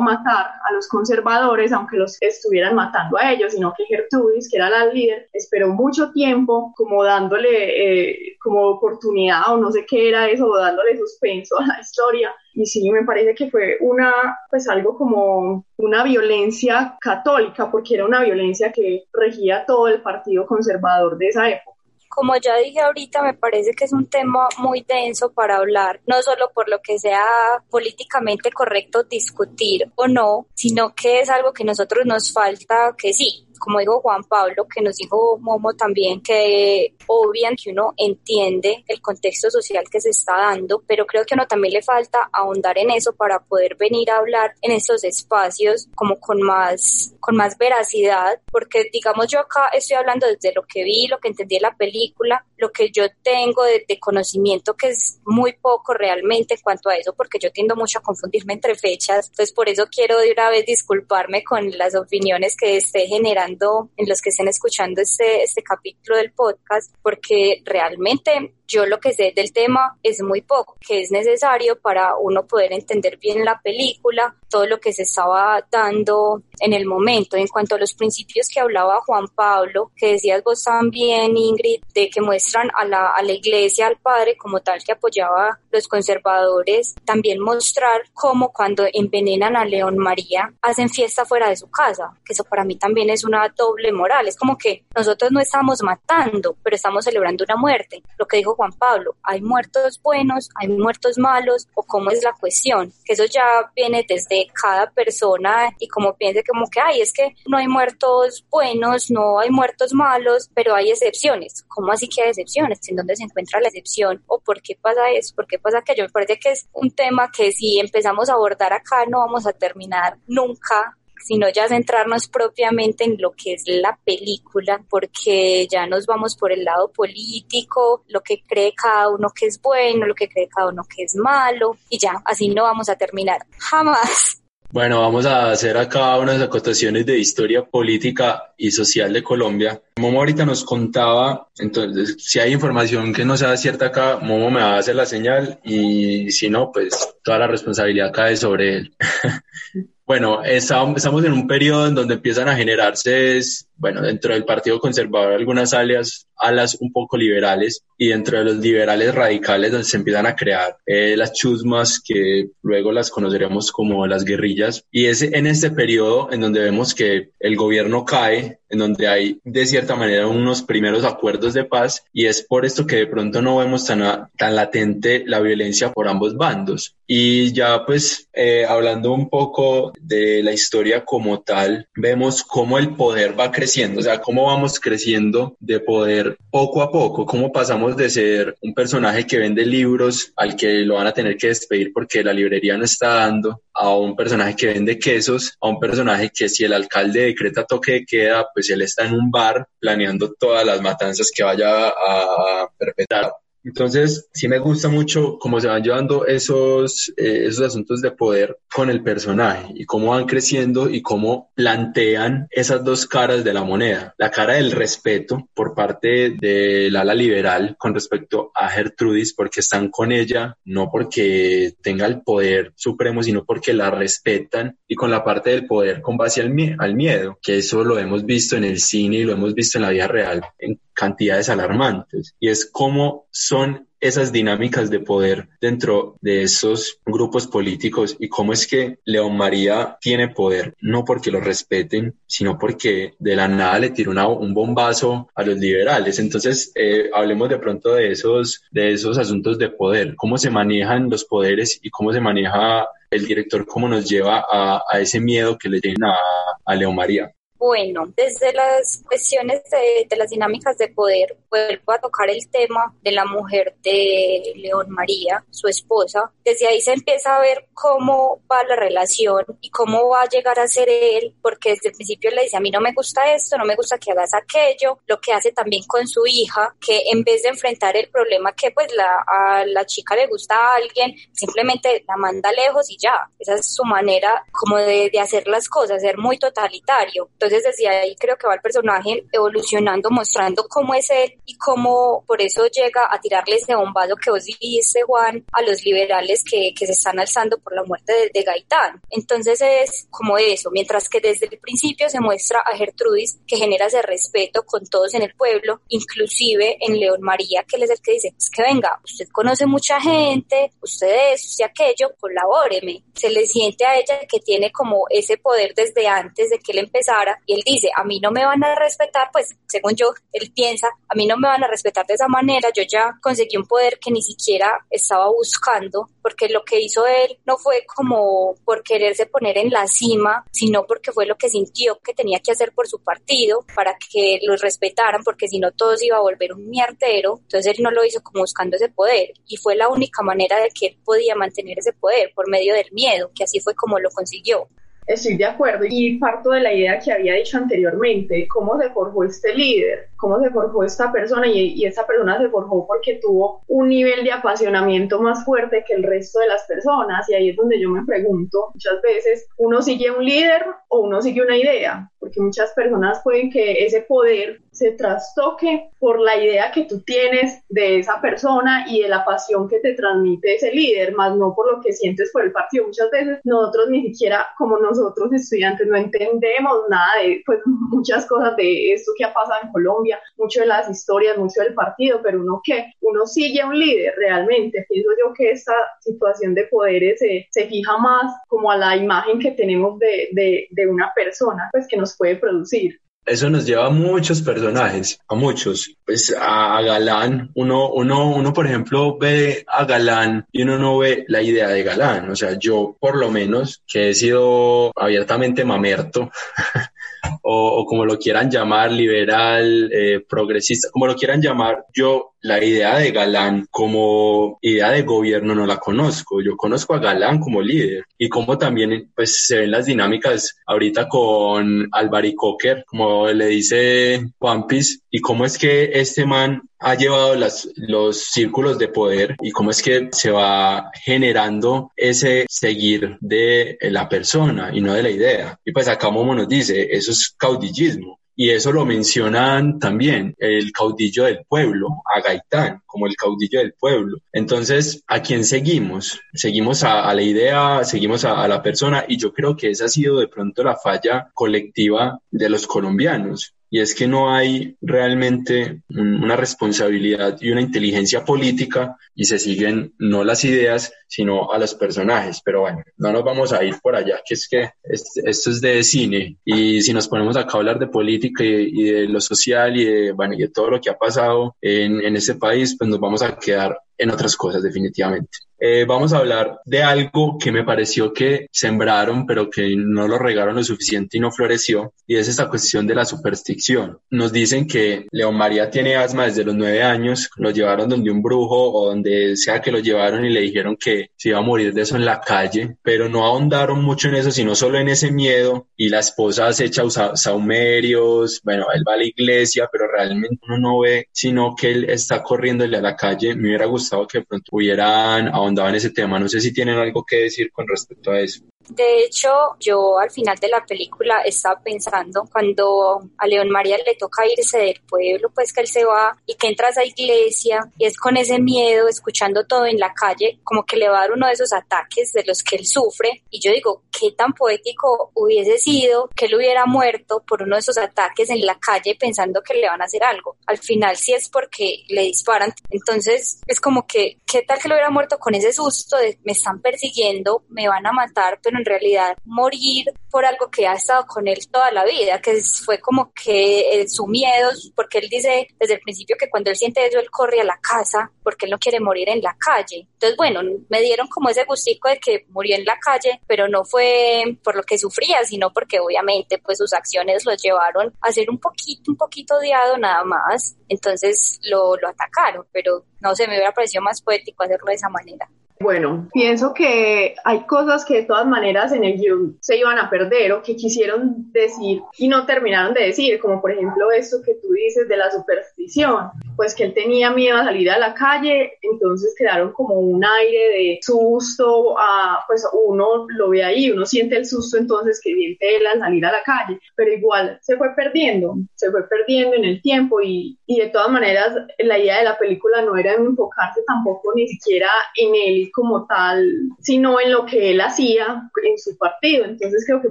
S2: matar a los conservadores, aunque los estuvieran matando a ellos, sino que Gertrudis, que era la líder, esperó mucho tiempo como dándole eh, como oportunidad o no sé qué era eso, dándole suspenso a la historia y sí me parece que fue una, pues algo como una violencia católica, porque era una violencia que regía todo el partido conservador de esa época.
S3: Como ya dije ahorita, me parece que es un tema muy denso para hablar, no solo por lo que sea políticamente correcto discutir o no, sino que es algo que nosotros nos falta que sí, como dijo Juan Pablo, que nos dijo Momo también, que obvian que uno entiende el contexto social que se está dando, pero creo que a uno también le falta ahondar en eso para poder venir a hablar en estos espacios como con más, con más veracidad, porque digamos yo acá estoy hablando desde lo que vi, lo que entendí de la película, lo que yo tengo de, conocimiento que es muy poco realmente en cuanto a eso, porque yo tiendo mucho a confundirme entre fechas, entonces por eso quiero de una vez disculparme con las opiniones que esté generando en los que estén escuchando este, este capítulo del podcast, porque realmente yo lo que sé del tema es muy poco, que es necesario para uno poder entender bien la película, todo lo que se estaba dando en el momento. En cuanto a los principios que hablaba Juan Pablo, que decías vos también, Ingrid, de que muestran a la, a la iglesia, al padre como tal que apoyaba los conservadores, también mostrar cómo cuando envenenan a León María hacen fiesta fuera de su casa, que eso para mí también es una doble moral. Es como que nosotros no estamos matando, pero estamos celebrando una muerte. Lo que dijo Juan Pablo, hay muertos buenos, hay muertos malos, o cómo es la cuestión, que eso ya viene desde cada persona y como piense como que, ay, es que no hay muertos buenos, no hay muertos malos, pero hay excepciones. ¿Cómo así que hay excepciones? ¿En dónde se encuentra la excepción? ¿O por qué pasa eso? ¿Por qué pasa aquello? Me parece que es un tema que si empezamos a abordar acá no vamos a terminar nunca sino ya centrarnos propiamente en lo que es la película, porque ya nos vamos por el lado político, lo que cree cada uno que es bueno, lo que cree cada uno que es malo, y ya, así no vamos a terminar jamás.
S1: Bueno, vamos a hacer acá unas acotaciones de historia política y social de Colombia. Momo ahorita nos contaba, entonces, si hay información que no sea cierta acá, Momo me va a hacer la señal y si no, pues toda la responsabilidad cae sobre él. [laughs] Bueno, estamos en un periodo en donde empiezan a generarse, bueno, dentro del Partido Conservador algunas alias, alas un poco liberales y dentro de los liberales radicales donde se empiezan a crear eh, las chusmas que luego las conoceremos como las guerrillas. Y es en este periodo en donde vemos que el gobierno cae, en donde hay de cierta manera unos primeros acuerdos de paz y es por esto que de pronto no vemos tan, tan latente la violencia por ambos bandos. Y ya pues eh, hablando un poco de la historia como tal, vemos cómo el poder va creciendo, o sea, cómo vamos creciendo de poder poco a poco, cómo pasamos de ser un personaje que vende libros al que lo van a tener que despedir porque la librería no está dando, a un personaje que vende quesos, a un personaje que si el alcalde decreta toque de queda, pues él está en un bar planeando todas las matanzas que vaya a perpetrar. Entonces, sí me gusta mucho cómo se van llevando esos, eh, esos asuntos de poder con el personaje y cómo van creciendo y cómo plantean esas dos caras de la moneda. La cara del respeto por parte del ala liberal con respecto a Gertrudis, porque están con ella, no porque tenga el poder supremo, sino porque la respetan, y con la parte del poder con base al, al miedo, que eso lo hemos visto en el cine y lo hemos visto en la vida real en cantidades alarmantes. Y es cómo son esas dinámicas de poder dentro de esos grupos políticos y cómo es que León María tiene poder, no porque lo respeten, sino porque de la nada le tiró un bombazo a los liberales. Entonces, eh, hablemos de pronto de esos, de esos asuntos de poder, cómo se manejan los poderes y cómo se maneja el director, cómo nos lleva a, ese miedo que le tienen a, a León María.
S3: Bueno, desde las cuestiones de, las dinámicas de poder, vuelvo a tocar el tema de la mujer de León María, su esposa. Desde ahí se empieza a ver cómo va la relación y cómo va a llegar a ser él, porque desde el principio le dice, a mí no me gusta esto, no me gusta que hagas aquello, lo que hace también con su hija, que en vez de enfrentar el problema que pues la, a la chica le gusta a alguien, simplemente la manda lejos y ya. Esa es su manera como de, de hacer las cosas, ser muy totalitario. Desde ahí creo que va el personaje evolucionando, mostrando cómo es él y cómo por eso llega a tirarle ese bombazo que vos dijiste, Juan, a los liberales que, que se están alzando por la muerte de, de, Gaitán. Entonces es como eso, mientras que desde el principio se muestra a Gertrudis que genera ese respeto con todos en el pueblo, inclusive en León María, que él es el que dice, es que venga, usted conoce mucha gente, usted es, usted aquello, colabóreme. Se le siente a ella que tiene como ese poder desde antes de que él empezara y él dice, a mí no me van a respetar, pues según yo, él piensa, a mí no me van a respetar de esa manera, yo ya conseguí un poder que ni siquiera estaba buscando, porque lo que hizo él no fue como por quererse poner en la cima, sino porque fue lo que sintió que tenía que hacer por su partido para que lo respetaran, porque si no todos iba a volver un mierdero, entonces él no lo hizo como buscando ese poder y fue la única manera de que él podía mantener ese poder por medio del miedo, que así fue como lo consiguió.
S2: Estoy de acuerdo y parto de la idea que había dicho anteriormente, cómo se forjó este líder, cómo se forjó esta persona y, y esta persona se forjó porque tuvo un nivel de apasionamiento más fuerte que el resto de las personas y ahí es donde yo me pregunto muchas veces, ¿uno sigue un líder o uno sigue una idea? porque muchas personas pueden que ese poder se trastoque por la idea que tú tienes de esa persona y de la pasión que te transmite ese líder, más no por lo que sientes por el partido. Muchas veces nosotros ni siquiera, como nosotros estudiantes, no entendemos nada de pues, muchas cosas de esto que ha pasado en Colombia, mucho de las historias, mucho del partido, pero uno que uno sigue a un líder realmente. Pienso yo que esta situación de poderes se, se fija más como a la imagen que tenemos de, de, de una persona pues, que nos puede producir
S1: eso nos lleva a muchos personajes, a muchos. Pues a, Galán, uno, uno, uno, por ejemplo, ve a Galán y uno no ve la idea de Galán. O sea, yo, por lo menos, que he sido abiertamente mamerto, [laughs] o, como lo quieran llamar, liberal, eh, progresista, como lo quieran llamar, yo la idea de Galán como idea de gobierno no la conozco. Yo conozco a Galán como líder y como también pues se ven las dinámicas ahorita con Cocker, como le dice Pampis, y cómo es que este man ha llevado las, los círculos de poder y cómo es que se va generando ese seguir de la persona y no de la idea. Y pues acá Momo nos dice, eso es caudillismo. Y eso lo mencionan también el caudillo del pueblo, a Gaitán, como el caudillo del pueblo. Entonces, ¿a quién seguimos? Seguimos a, la idea, seguimos a, la persona y yo creo que esa ha sido de pronto la falla colectiva de los colombianos y es que no hay realmente una responsabilidad y una inteligencia política y se siguen no las ideas, sino a los personajes. Pero bueno, no nos vamos a ir por allá, que es que esto es de cine y si nos ponemos acá a hablar de política y, de lo social y de, bueno, y de todo lo que ha pasado en, en ese país, pues nos vamos a quedar en otras cosas definitivamente. Eh, vamos a hablar de algo que me pareció que sembraron, pero que no lo regaron lo suficiente y no floreció, y es esta cuestión de la superstición. Nos dicen que León María tiene asma desde los nueve años, lo llevaron donde un brujo o donde sea que lo llevaron y le dijeron que se iba a morir de eso en la calle, pero no ahondaron mucho en eso, sino solo en ese miedo, y la esposa se echa saumerios, bueno, él va a la iglesia, pero realmente uno no ve, sino que él está corriéndole a la calle. Me hubiera gustado que pronto hubieran ahondado en ese tema. No sé si tienen algo que decir con respecto a eso.
S3: De hecho, yo al final de la película estaba pensando cuando a León María le toca irse del pueblo, pues que él se va y que entra a esa iglesia y es con ese miedo, escuchando todo en la calle, como que le va a dar uno de esos ataques de los que él sufre. Y yo digo, qué tan poético hubiese sido que él hubiera muerto por uno de esos ataques en la calle pensando que le van a hacer algo. Al final sí es porque le disparan. Entonces es como que, ¿qué tal que lo hubiera muerto con ese susto de me están persiguiendo, me van a matar, pero en realidad morir por algo que ha estado con él toda la vida, que fue como que su miedo, porque él dice desde el principio que cuando él siente eso, él corre a la casa porque él no quiere morir en la calle. Entonces, bueno, me dieron como ese gustico de que murió en la calle, pero no fue por lo que sufría, sino porque obviamente pues sus acciones lo llevaron a ser un poquito, un poquito odiado nada más. Entonces lo, lo atacaron, pero no sé, me hubiera parecido más poético hacerlo de esa manera.
S2: Bueno, pienso que hay cosas que de todas maneras en el guion se iban a perder o que quisieron decir y no terminaron de decir, como por ejemplo esto que tú dices de la superstición, pues que él tenía miedo a salir a la calle, entonces quedaron como un aire de susto, a, pues uno lo ve ahí, uno siente el susto entonces que siente él al salir a la calle, pero igual se fue perdiendo, se fue perdiendo en el tiempo y, y de todas maneras la idea de la película no era enfocarse tampoco ni siquiera en él como tal, sino en lo que él hacía en su partido. Entonces creo que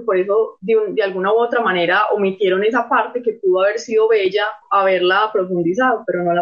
S2: por eso de, de alguna u otra manera omitieron esa parte que pudo haber sido bella haberla profundizado, pero no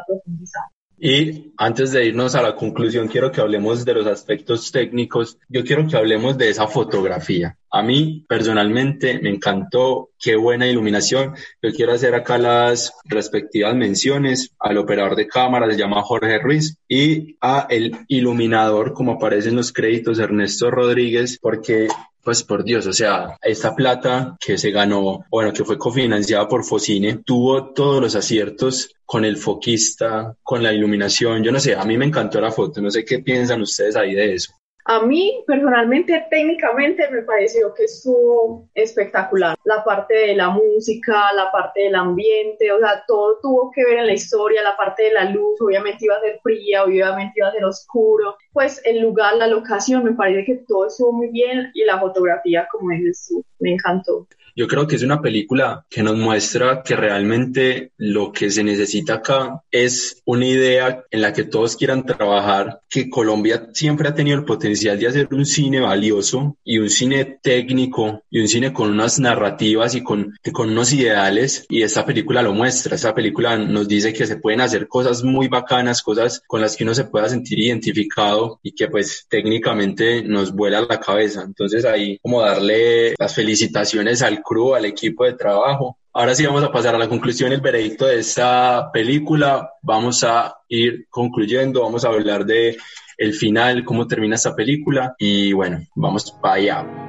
S1: Y antes de irnos a la conclusión, quiero que hablemos de los aspectos técnicos. Yo quiero que hablemos de esa fotografía. A mí personalmente me encantó, qué buena iluminación. Yo quiero hacer acá las respectivas menciones al operador de cámara, se llama Jorge Ruiz, y a el iluminador, como aparece en los créditos, Ernesto Rodríguez, porque pues por Dios, o sea, esta plata que se ganó, bueno, que fue cofinanciada por Focine, tuvo todos los aciertos con el foquista, con la iluminación, yo no sé, a mí me encantó la foto, no sé qué piensan ustedes ahí de eso.
S2: A mí, personalmente, técnicamente me pareció que estuvo espectacular. La parte de la música, la parte del ambiente, o sea, todo tuvo que ver en la historia, la parte de la luz, obviamente iba a ser fría, obviamente iba a ser oscuro. pues el lugar, la locación, me parece que todo estuvo muy bien y la fotografía, como tú, me encantó.
S1: Yo creo que es una película que nos muestra que realmente lo que se necesita acá es una idea en la que todos quieran trabajar, que Colombia siempre ha tenido el potencial de hacer un cine valioso y un cine técnico y un cine con unas narrativas y con, con unos ideales y esta película lo muestra, esta película nos dice que se pueden hacer cosas muy bacanas, cosas con las que uno se pueda sentir identificado y que pues técnicamente nos vuela la cabeza. Entonces ahí como darle las felicitaciones al crew, al equipo de trabajo. Ahora sí vamos a pasar a la conclusión, el veredicto de esta película. Vamos a ir concluyendo, vamos a hablar de el final, cómo termina esta película y bueno, vamos para allá.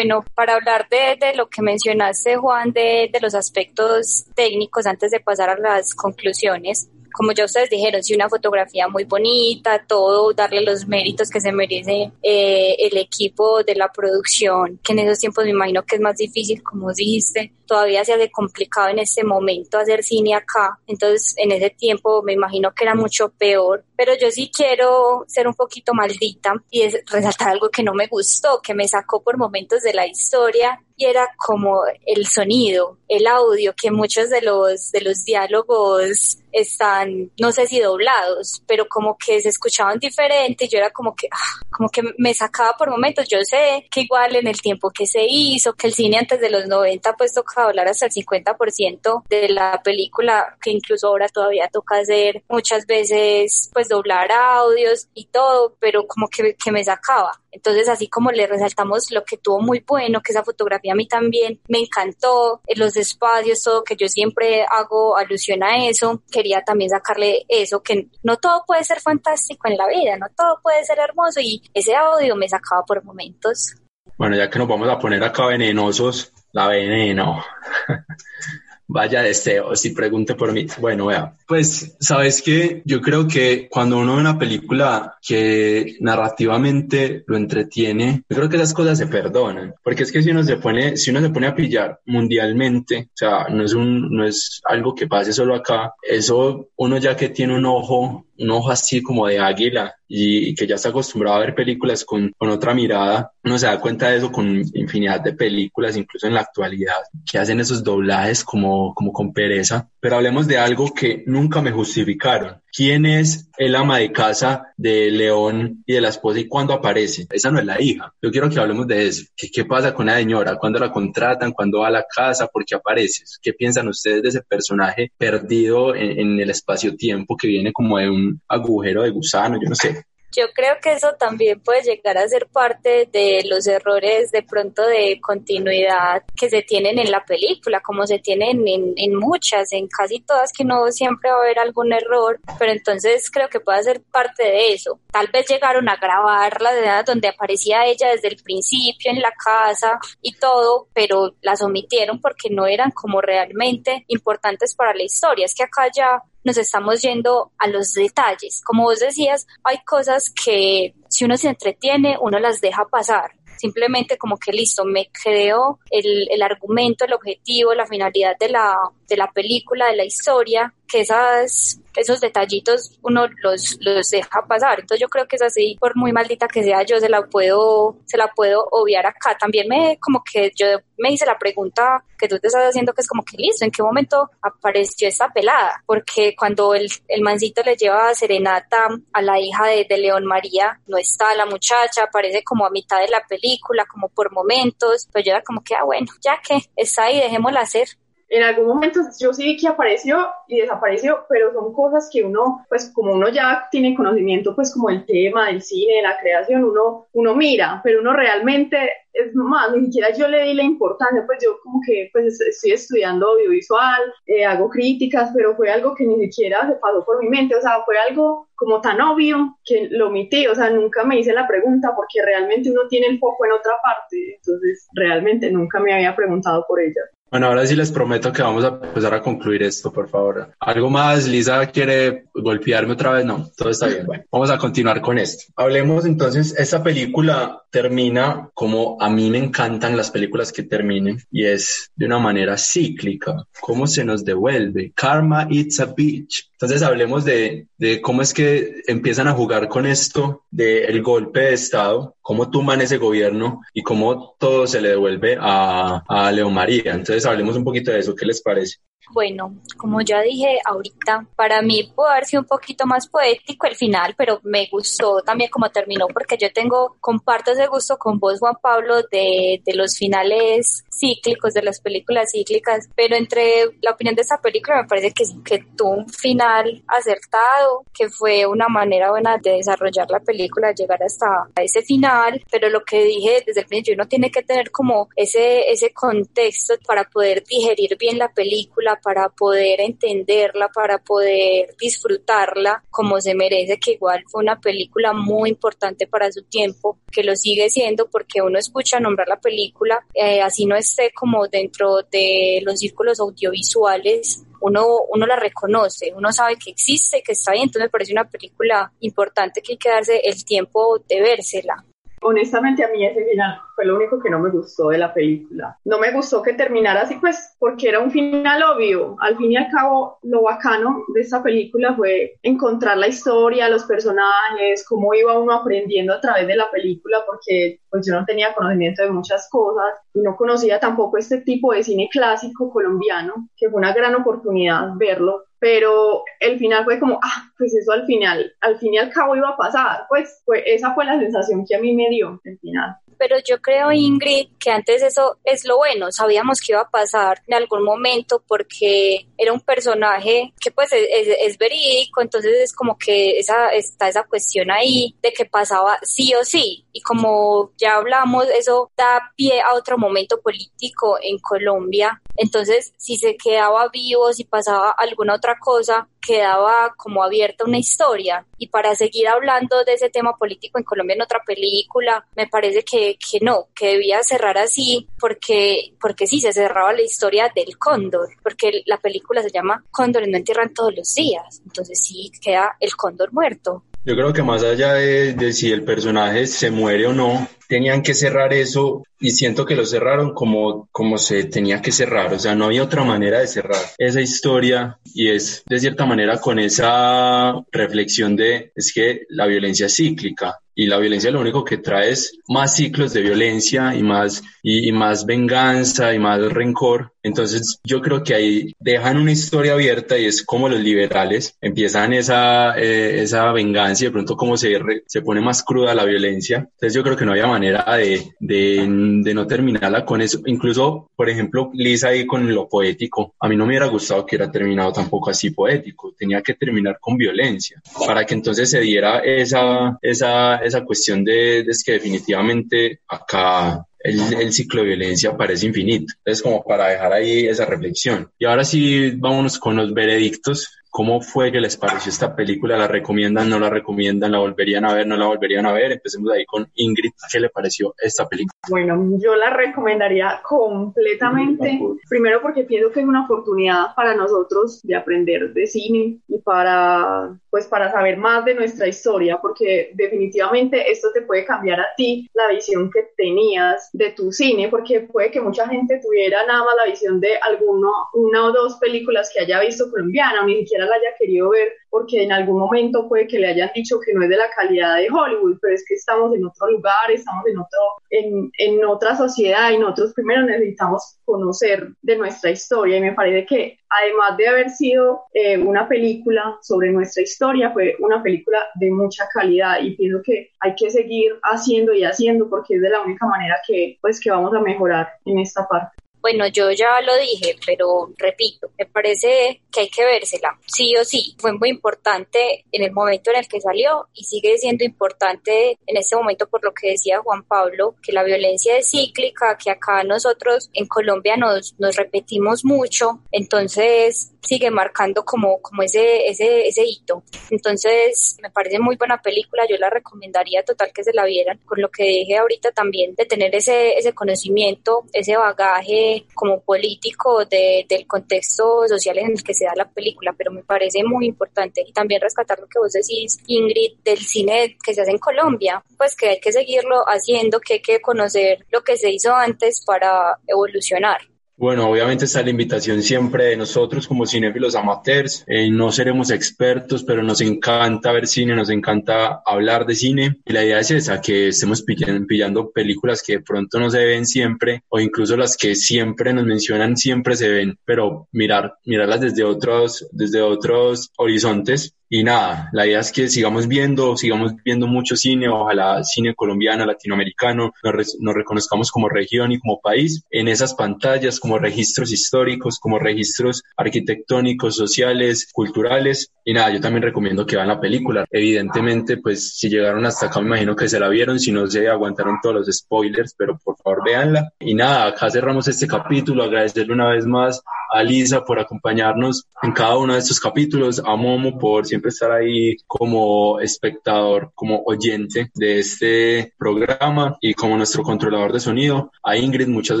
S3: Bueno, para hablar de, de lo que mencionaste, Juan, de, de los aspectos técnicos, antes de pasar a las conclusiones, como ya ustedes dijeron, sí, una fotografía muy bonita, todo, darle los méritos que se merece eh, el equipo de la producción, que en esos tiempos me imagino que es más difícil, como dijiste, todavía se hace complicado en este momento hacer cine acá, entonces en ese tiempo me imagino que era mucho peor, pero yo sí quiero ser un poquito maldita y es resaltar algo que no me gustó, que me sacó por momentos de la historia y era como el sonido, el audio, que muchos de los, de los diálogos están, no sé si doblados, pero como que se escuchaban diferente yo era como que, ah, como que me sacaba por momentos. Yo sé que igual en el tiempo que se hizo, que el cine antes de los 90 pues tocaba hablar hasta el 50% de la película, que incluso ahora todavía toca hacer muchas veces pues doblar audios y todo, pero como que, que me sacaba. Entonces, así como le resaltamos lo que tuvo muy bueno, que esa fotografía a mí también me encantó, en los espacios, todo, que yo siempre hago alusión a eso, quería también sacarle eso, que no todo puede ser fantástico en la vida, no todo puede ser hermoso y ese audio me sacaba por momentos.
S1: Bueno, ya que nos vamos a poner acá venenosos, la veneno. [laughs] Vaya deseo, si pregunte por mí. Bueno, vea, pues sabes que yo creo que cuando uno ve una película que narrativamente lo entretiene, yo creo que esas cosas se perdonan, porque es que si uno se pone, si uno se pone a pillar mundialmente, o sea, no es un, no es algo que pase solo acá, eso uno ya que tiene un ojo un ojo así como de águila y, que ya está acostumbrado a ver películas con, con, otra mirada, uno se da cuenta de eso con infinidad de películas, incluso en la actualidad, que hacen esos doblajes como, como con pereza. Pero hablemos de algo que nunca me justificaron. ¿Quién es el ama de casa de León y de la esposa y cuándo aparece? Esa no es la hija. Yo quiero que hablemos de eso. ¿Qué, pasa con la señora? ¿Cuándo la contratan? ¿Cuándo va a la casa? ¿Por qué aparece? ¿Qué piensan ustedes de ese personaje perdido en, en el espacio-tiempo que viene como de un agujero de gusano, yo no sé.
S3: Yo creo que eso también puede llegar a ser parte de los errores de pronto de continuidad que se tienen en la película, como se tienen en, en muchas, en casi todas, que no siempre va a haber algún error, pero entonces creo que puede ser parte de eso. Tal vez llegaron a grabar la edad donde aparecía ella desde el principio en la casa y todo, pero las omitieron porque no eran como realmente importantes para la historia. Es que acá ya nos estamos yendo a los detalles. Como vos decías, hay cosas que si uno se entretiene, uno las deja pasar. Simplemente como que listo, me creo el, el argumento, el objetivo, la finalidad de la, de la película, de la historia, que esas, esos detallitos uno los, los deja pasar. Entonces yo creo que es así, por muy maldita que sea, yo se la puedo, se la puedo obviar acá. También me, como que yo me hice la pregunta que tú te estás haciendo, que es como que listo, ¿en qué momento apareció esta pelada? Porque cuando el, el mancito le lleva serenata a la hija de, de León María, no está la muchacha, aparece como a mitad de la película, como por momentos, pues yo era como que, ah, bueno, ya que está ahí, dejémosla hacer
S2: en algún momento yo sí que apareció y desapareció, pero son cosas que uno, pues como uno ya tiene conocimiento, pues como el tema del cine, de la creación, uno, uno mira, pero uno realmente es más, ni siquiera yo le di la importancia, pues yo como que pues estoy estudiando audiovisual, eh, hago críticas, pero fue algo que ni siquiera se pasó por mi mente, o sea, fue algo como tan obvio que lo omití, o sea, nunca me hice la pregunta porque realmente uno tiene el foco en otra parte, entonces realmente nunca me había preguntado por ella.
S1: Bueno, ahora sí les prometo que vamos a empezar a concluir esto, por favor. ¿Algo más? ¿Lisa quiere golpearme otra vez? No, todo está bien. Bueno, vamos a continuar con esto. Hablemos entonces, esta película termina como a mí me encantan las películas que terminen y es de una manera cíclica. ¿Cómo se nos devuelve? Karma it's a bitch. Entonces hablemos de, de cómo es que empiezan a jugar con esto del golpe de Estado, cómo toman ese gobierno y cómo todo se le devuelve a, a Leo María. Entonces hablemos un poquito de eso. ¿Qué les parece?
S3: Bueno, como ya dije ahorita, para mí pudo haber sido un poquito más poético el final, pero me gustó también como terminó, porque yo tengo, comparto ese gusto con vos, Juan Pablo, de, de los finales cíclicos, de las películas cíclicas, pero entre la opinión de esta película me parece que, que tuvo un final acertado, que fue una manera buena de desarrollar la película, llegar hasta ese final, pero lo que dije desde el principio, uno tiene que tener como ese, ese contexto para poder digerir bien la película, para poder entenderla, para poder disfrutarla como se merece, que igual fue una película muy importante para su tiempo, que lo sigue siendo porque uno escucha nombrar la película, eh, así no esté como dentro de los círculos audiovisuales, uno, uno la reconoce, uno sabe que existe, que está bien, entonces me parece una película importante que hay que darse el tiempo de vérsela.
S2: Honestamente a mí ese final fue lo único que no me gustó de la película. No me gustó que terminara así, pues, porque era un final obvio. Al fin y al cabo, lo bacano de esta película fue encontrar la historia, los personajes, cómo iba uno aprendiendo a través de la película, porque pues yo no tenía conocimiento de muchas cosas y no conocía tampoco este tipo de cine clásico colombiano, que fue una gran oportunidad verlo pero el final fue como, ah, pues eso al final, al fin y al cabo iba a pasar, pues fue, esa fue la sensación que a mí me dio el final.
S3: Pero yo creo, Ingrid, que antes eso es lo bueno, sabíamos que iba a pasar en algún momento porque era un personaje que pues es, verídico, entonces es como que esa, está esa cuestión ahí de que pasaba sí o sí, y como ya hablamos, eso da pie a otro momento político en Colombia, entonces si se quedaba vivo, si pasaba alguna otra cosa, quedaba como abierta una historia. Y para seguir hablando de ese tema político en Colombia en otra película, me parece que, que no, que debía cerrar así, porque, porque sí, se cerraba la historia del cóndor, porque la película se llama Cóndor y no entierran todos los días. Entonces sí queda el cóndor muerto.
S1: Yo creo que más allá de, si el personaje se muere o no, tenían que cerrar eso y siento que lo cerraron como, como se tenía que cerrar. O sea, no había otra manera de cerrar esa historia y es de cierta manera con esa reflexión de es que la violencia es cíclica y la violencia lo único que trae es más ciclos de violencia y más, y, más venganza y más rencor. Entonces yo creo que ahí dejan una historia abierta y es como los liberales empiezan esa, eh, esa venganza y de pronto como se, se pone más cruda la violencia. Entonces yo creo que no había manera de, de, de no terminarla con eso. Incluso, por ejemplo, Lisa ahí con lo poético. A mí no me hubiera gustado que hubiera terminado tampoco así poético. Tenía que terminar con violencia para que entonces se diera esa, esa esa cuestión de, es que definitivamente acá el, ciclo de violencia parece infinito. Es como para dejar ahí esa reflexión. Y ahora sí, vámonos con los veredictos. ¿Cómo fue que les pareció esta película? ¿La recomiendan? ¿No la recomiendan? ¿La volverían a ver? ¿No la volverían a ver? Empecemos ahí con Ingrid. ¿Qué le pareció esta película?
S2: Bueno, yo la recomendaría completamente. Primero porque pienso que es una oportunidad para nosotros de aprender de cine y para, pues, para saber más de nuestra historia, porque definitivamente esto te puede cambiar a ti la visión que tenías de tu cine, porque puede que mucha gente tuviera nada más la visión de alguno, una o dos películas que haya visto colombiana, ni siquiera la haya querido ver porque en algún momento puede que le hayan dicho que no es de la calidad de Hollywood, pero es que estamos en otro lugar, estamos en otro, en, en otra sociedad y nosotros primero necesitamos conocer de nuestra historia y me parece que además de haber sido eh, una película sobre nuestra historia, fue una película de mucha calidad y pienso que hay que seguir haciendo y haciendo porque es de la única manera que pues que vamos a mejorar en esta parte.
S3: Bueno, yo ya lo dije, pero repito, me parece que hay que vérsela, sí o sí. Fue muy importante en el momento en el que salió y sigue siendo importante en este momento por lo que decía Juan Pablo, que la violencia es cíclica, que acá nosotros en Colombia nos, nos repetimos mucho, entonces sigue marcando como, como ese, ese, ese hito. Entonces, me parece muy buena película, yo la recomendaría total que se la vieran, con lo que dije ahorita también de tener ese, ese conocimiento, ese bagaje como político de, del contexto social en el que se da la película, pero me parece muy importante y también rescatar lo que vos decís, Ingrid, del cine que se hace en Colombia, pues que hay que seguirlo haciendo, que hay que conocer lo que se hizo antes para evolucionar.
S1: Bueno, obviamente está la invitación siempre de nosotros como cinéfilos amateurs. Eh, no seremos expertos, pero nos encanta ver cine, nos encanta hablar de cine. Y la idea es esa, que estemos pillando, pillando películas que de pronto no se ven siempre, o incluso las que siempre nos mencionan, siempre se ven, pero mirar, mirarlas desde otros, desde otros horizontes y nada, la idea es que sigamos viendo, sigamos viendo mucho cine, ojalá cine colombiano, latinoamericano, nos, nos, reconozcamos como región y como país en esas pantallas, como registros históricos, como registros arquitectónicos, sociales, culturales. Y nada, yo también recomiendo que vean la película. Evidentemente, pues si llegaron hasta acá, me imagino que se la vieron, si no se aguantaron todos los spoilers, pero por favor véanla. Y nada, acá cerramos este capítulo, agradecerle una vez más a Lisa por acompañarnos en cada uno de estos capítulos, a Momo por siempre estar ahí como espectador, como oyente de este programa y como nuestro controlador de sonido. A Ingrid, muchas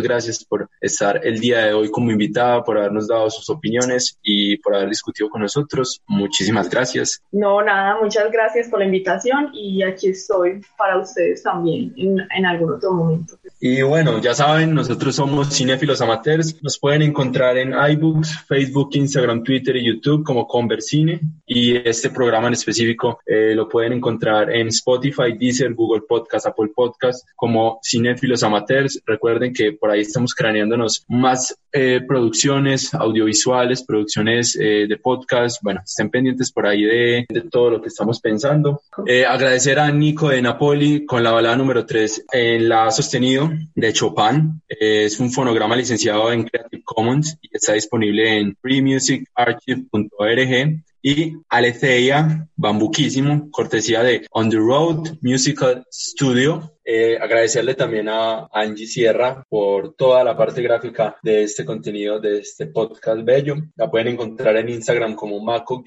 S1: gracias por estar el día de hoy como invitada, por habernos dado sus opiniones y por haber discutido con nosotros. Muchísimas gracias.
S2: No, nada, muchas gracias por la invitación y aquí estoy para ustedes también en, en algún otro momento.
S1: Y bueno, ya saben, nosotros somos cinéfilos amateurs. Nos pueden encontrar en iBooks, Facebook, Instagram, Twitter y YouTube como Conversine. Y este programa en específico eh, lo pueden encontrar en Spotify, Deezer, Google Podcast, Apple Podcast como cinéfilos amateurs. Recuerden que por ahí estamos craneándonos más eh, producciones audiovisuales, producciones eh, de podcast. Bueno, estén pendientes por ahí de, de todo lo que estamos pensando. agradecer a Nico de Napoli con la balada número 3 en la sostenido de Chopin. es un fonograma licenciado en Creative Commons y está disponible en freemusicarchive.org y Aletheia Bambuquísimo, cortesía de On the Road Musical Studio. Eh, agradecerle también a Angie Sierra por toda la parte gráfica de este contenido, de este podcast bello. La pueden encontrar en Instagram como maco-sktch,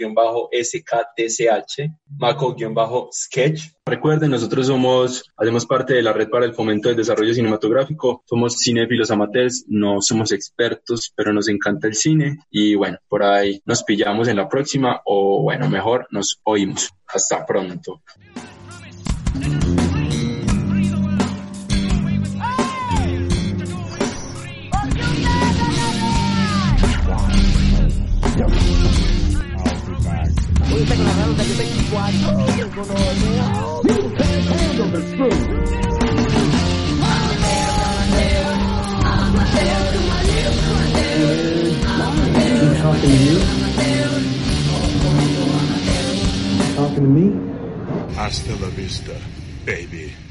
S1: maco-sketch. Recuerden, nosotros somos, hacemos parte de la Red para el Fomento del Desarrollo Cinematográfico. Somos cinéfilos amateurs, no somos expertos, pero nos encanta el cine. Y bueno, por ahí nos pillamos en la próxima o bueno, mejor nos oímos. Hasta pronto.
S4: Take a hand that
S5: Hasta la vista, baby.